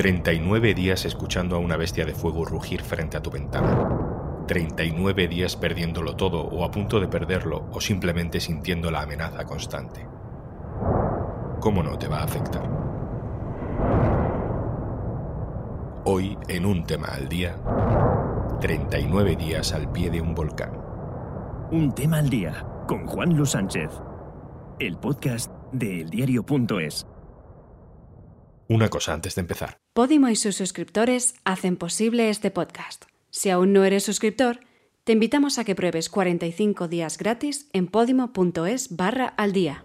39 días escuchando a una bestia de fuego rugir frente a tu ventana. 39 días perdiéndolo todo o a punto de perderlo o simplemente sintiendo la amenaza constante. ¿Cómo no te va a afectar? Hoy, en un tema al día, 39 días al pie de un volcán. Un tema al día con Juan Luis Sánchez. El podcast de eldiario.es. Una cosa antes de empezar. Podimo y sus suscriptores hacen posible este podcast. Si aún no eres suscriptor, te invitamos a que pruebes 45 días gratis en podimo.es barra al día.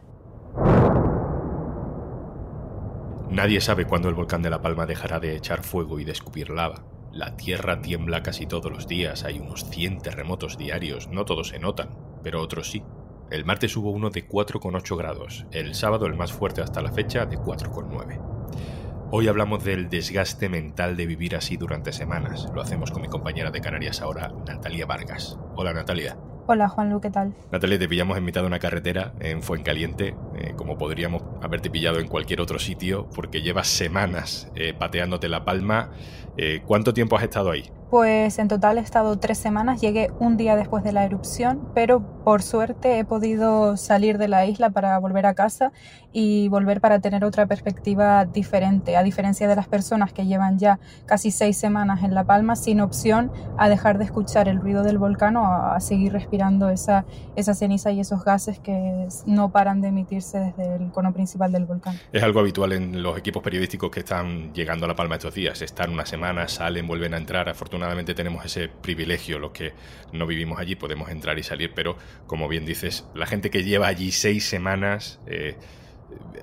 Nadie sabe cuándo el volcán de La Palma dejará de echar fuego y de escupir lava. La tierra tiembla casi todos los días, hay unos 100 terremotos diarios, no todos se notan, pero otros sí. El martes hubo uno de 4,8 grados, el sábado el más fuerte hasta la fecha de 4,9. Hoy hablamos del desgaste mental de vivir así durante semanas. Lo hacemos con mi compañera de Canarias ahora, Natalia Vargas. Hola Natalia. Hola Juanlu, ¿qué tal? Natalia, te pillamos en mitad de una carretera en Fuencaliente, eh, como podríamos haberte pillado en cualquier otro sitio, porque llevas semanas eh, pateándote la palma. Eh, ¿Cuánto tiempo has estado ahí? Pues en total he estado tres semanas, llegué un día después de la erupción, pero por suerte he podido salir de la isla para volver a casa y volver para tener otra perspectiva diferente, a diferencia de las personas que llevan ya casi seis semanas en La Palma sin opción a dejar de escuchar el ruido del volcán o a, seguir respirando esa, esa ceniza y esos gases que no paran de emitirse desde el cono principal del volcán. Es algo habitual en los equipos periodísticos que están llegando a La Palma estos días, están una semana, salen, vuelven a entrar, afortunadamente tenemos ese privilegio, los que no vivimos allí podemos entrar y salir, pero como bien dices, la gente que lleva allí seis semanas eh,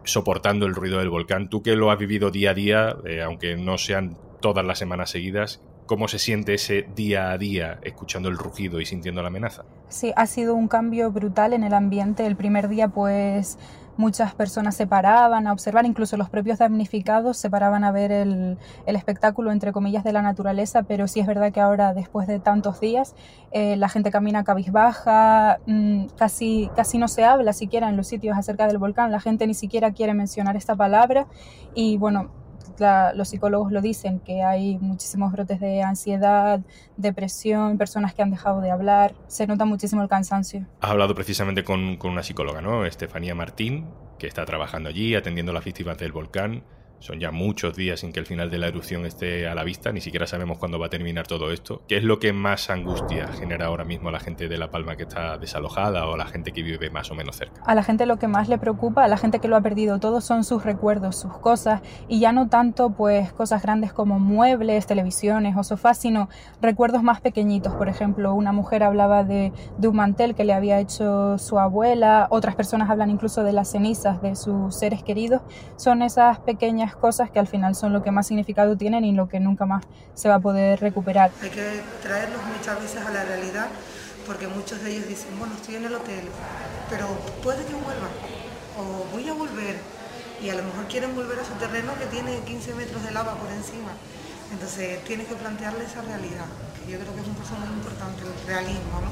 soportando el ruido del volcán, tú que lo has vivido día a día, eh, aunque no sean todas las semanas seguidas, ¿Cómo se siente ese día a día escuchando el rugido y sintiendo la amenaza? Sí, ha sido un cambio brutal en el ambiente. El primer día, pues muchas personas se paraban a observar, incluso los propios damnificados se paraban a ver el, espectáculo, entre comillas, de la naturaleza, pero sí es verdad que ahora, después de tantos días, eh, la gente camina cabizbaja, mm, casi, casi no se habla siquiera en los sitios acerca del volcán, la gente ni siquiera quiere mencionar esta palabra y bueno, los psicólogos lo dicen, que hay muchísimos brotes de ansiedad, depresión, personas que han dejado de hablar, se nota muchísimo el cansancio. Has hablado precisamente con, con una psicóloga, ¿no? Estefanía Martín, que está trabajando allí, atendiendo las víctimas del volcán. Son ya muchos días sin que el final de la erupción esté a la vista, ni siquiera sabemos cuándo va a terminar todo esto. ¿Qué es lo que más angustia genera ahora mismo a la gente de La Palma que está desalojada o a la gente que vive más o menos cerca? A la gente lo que más le preocupa, a la gente que lo ha perdido todo, son sus recuerdos, sus cosas, y ya no tanto pues cosas grandes como muebles, televisiones o sofás, sino recuerdos más pequeñitos. Por ejemplo, una mujer hablaba de, de un mantel que le había hecho su abuela, otras personas hablan incluso de las cenizas de sus seres queridos. Son esas pequeñas cosas que al final son lo que más significado tienen y lo que nunca más se va a poder recuperar. Hay que traerlos muchas veces a la realidad porque muchos de ellos dicen, bueno, estoy en el hotel, pero puede que vuelva o voy a volver y a lo mejor quieren volver a su terreno que tiene 15 metros de lava por encima. Entonces tienes que plantearle esa realidad, que yo creo que es un paso muy importante, el realismo, ¿no?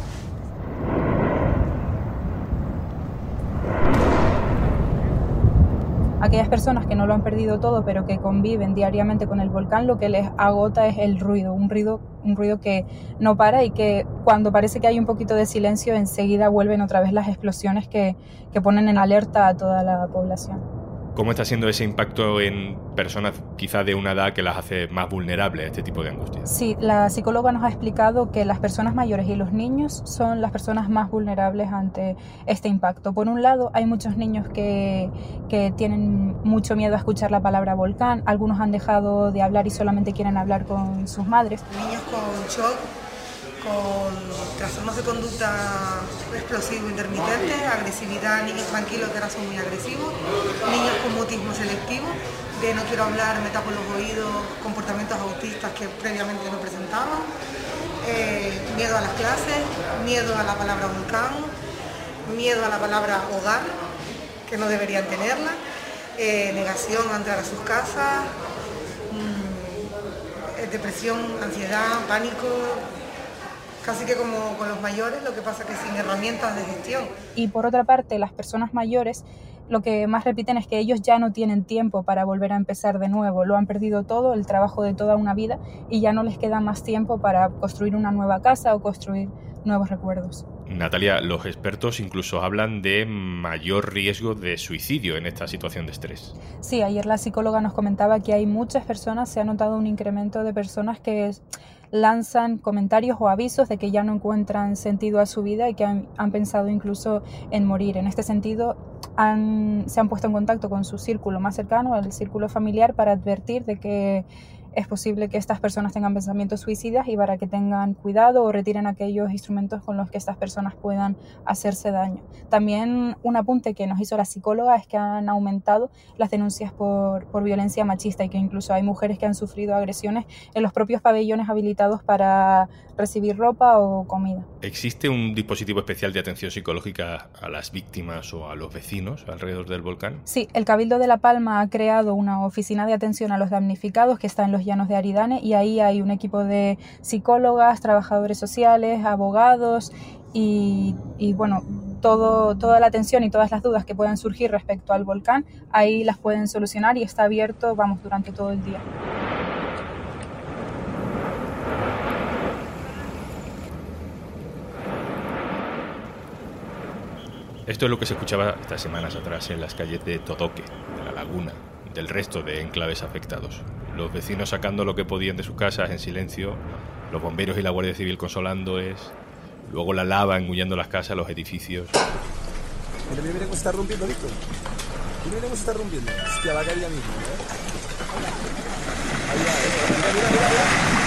Aquellas personas que no lo han perdido todo, pero que conviven diariamente con el volcán, lo que les agota es el ruido, un ruido, un ruido que no para y que cuando parece que hay un poquito de silencio, enseguida vuelven otra vez las explosiones que, que ponen en alerta a toda la población. ¿Cómo está siendo ese impacto en personas quizá de una edad que las hace más vulnerables a este tipo de angustia? Sí, la psicóloga nos ha explicado que las personas mayores y los niños son las personas más vulnerables ante este impacto. Por un lado, hay muchos niños que, que tienen mucho miedo a escuchar la palabra volcán, algunos han dejado de hablar y solamente quieren hablar con sus madres. Niños con shock con trastornos de conducta explosivo intermitente, agresividad, niños tranquilos que ahora son muy agresivos, niños con mutismo selectivo, de no quiero hablar, me tapo los oídos, comportamientos autistas que previamente no presentaban, eh, miedo a las clases, miedo a la palabra volcán, miedo a la palabra hogar, que no deberían tenerla, eh, negación a entrar a sus casas, mm, depresión, ansiedad, pánico, casi que como con los mayores, lo que pasa que sin herramientas de gestión. Y por otra parte, las personas mayores lo que más repiten es que ellos ya no tienen tiempo para volver a empezar de nuevo, lo han perdido todo, el trabajo de toda una vida y ya no les queda más tiempo para construir una nueva casa o construir nuevos recuerdos. Natalia, los expertos incluso hablan de mayor riesgo de suicidio en esta situación de estrés. Sí, ayer la psicóloga nos comentaba que hay muchas personas, se ha notado un incremento de personas que lanzan comentarios o avisos de que ya no encuentran sentido a su vida y que han, pensado incluso en morir. En este sentido, se han puesto en contacto con su círculo más cercano, el círculo familiar, para advertir de que es posible que estas personas tengan pensamientos suicidas y para que tengan cuidado o retiren aquellos instrumentos con los que estas personas puedan hacerse daño. También un apunte que nos hizo la psicóloga es que han aumentado las denuncias por, por violencia machista y que incluso hay mujeres que han sufrido agresiones en los propios pabellones habilitados para recibir ropa o comida. ¿Existe un dispositivo especial de atención psicológica a las víctimas o a los vecinos alrededor del volcán? Sí, el Cabildo de La Palma ha creado una oficina de atención a los damnificados que está en los llanos de Aridane y ahí hay un equipo de psicólogas, trabajadores sociales, abogados y, bueno, toda la atención y todas las dudas que puedan surgir respecto al volcán, ahí las pueden solucionar y está abierto, vamos, durante todo el día. Esto es lo que se escuchaba estas semanas atrás en las calles de Todoque, de la laguna, del resto de enclaves afectados. Los vecinos sacando lo que podían de sus casas en silencio, los bomberos y la Guardia Civil consolándoles, luego la lava engullendo las casas, los edificios. Mira, mira, cómo está rompiendo, Víctor. Mira, cómo está rompiendo. Hostia, va a caer ya mismo, ¿eh? Ahí va, eh. Mira, mira, mira, mira.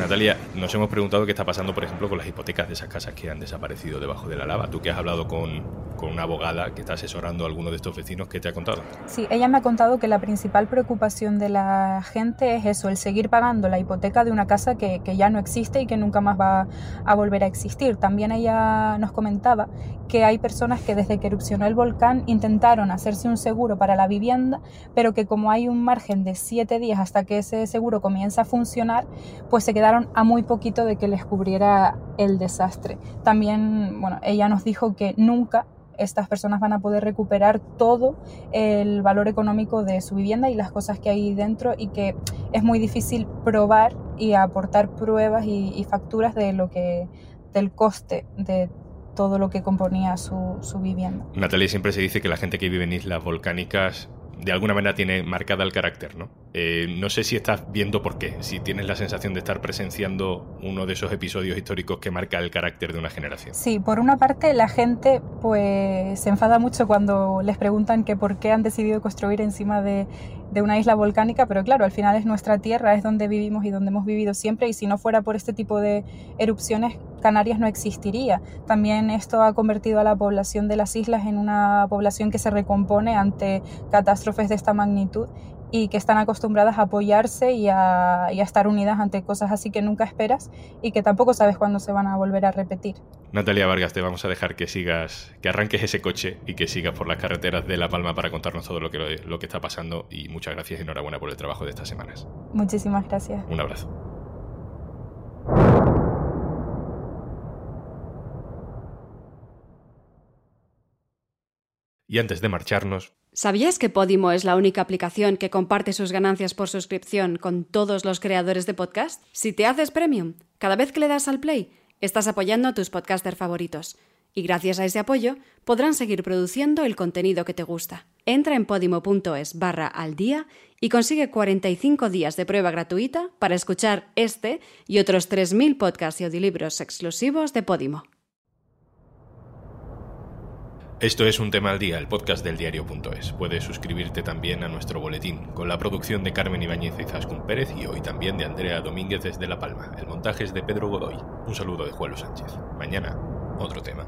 Natalia, nos hemos preguntado qué está pasando, por ejemplo, con las hipotecas de esas casas que han desaparecido debajo de la lava. Tú que has hablado con, con una abogada que está asesorando a alguno de estos vecinos, ¿qué te ha contado? Sí, ella me ha contado que la principal preocupación de la gente es eso, el seguir pagando la hipoteca de una casa que, que ya no existe y que nunca más va a volver a existir. También ella nos comentaba que hay personas que desde que erupcionó el volcán intentaron hacerse un seguro para la vivienda, pero que como hay un margen de siete días hasta que ese seguro comienza a funcionar, pues se quedaron a muy poquito de que les cubriera el desastre. También, bueno, ella nos dijo que nunca estas personas van a poder recuperar todo el valor económico de su vivienda y las cosas que hay dentro y que es muy difícil probar y aportar pruebas y, facturas de lo que del coste de todo lo que componía su, su vivienda. Natalia siempre se dice que la gente que vive en islas volcánicas de alguna manera tiene marcada el carácter, ¿no? Eh, no sé si estás viendo por qué, si tienes la sensación de estar presenciando uno de esos episodios históricos que marca el carácter de una generación. Sí, por una parte la gente pues se enfada mucho cuando les preguntan que por qué han decidido construir encima de, de una isla volcánica, pero claro, al final es nuestra tierra, es donde vivimos y donde hemos vivido siempre y si no fuera por este tipo de erupciones, Canarias no existiría. También esto ha convertido a la población de las islas en una población que se recompone ante catástrofes de esta magnitud y que están acostumbradas a apoyarse y a, estar unidas ante cosas así que nunca esperas y que tampoco sabes cuándo se van a volver a repetir. Natalia Vargas, te vamos a dejar que sigas, que arranques ese coche y que sigas por las carreteras de La Palma para contarnos todo lo que, lo que está pasando y muchas gracias y enhorabuena por el trabajo de estas semanas. Muchísimas gracias. Un abrazo. Y antes de marcharnos, ¿Sabías que Podimo es la única aplicación que comparte sus ganancias por suscripción con todos los creadores de podcast? Si te haces premium, cada vez que le das al play, estás apoyando a tus podcasters favoritos. Y gracias a ese apoyo podrán seguir produciendo el contenido que te gusta. Entra en podimo.es barra al día y consigue 45 días de prueba gratuita para escuchar este y otros 3.000 podcasts y audiolibros exclusivos de Podimo. Esto es Un Tema al Día, el podcast del diario.es. Puedes suscribirte también a nuestro boletín, con la producción de Carmen Ibáñez y Zascun Pérez y hoy también de Andrea Domínguez desde La Palma. El montaje es de Pedro Godoy. Un saludo de Juan Sánchez. Mañana, otro tema.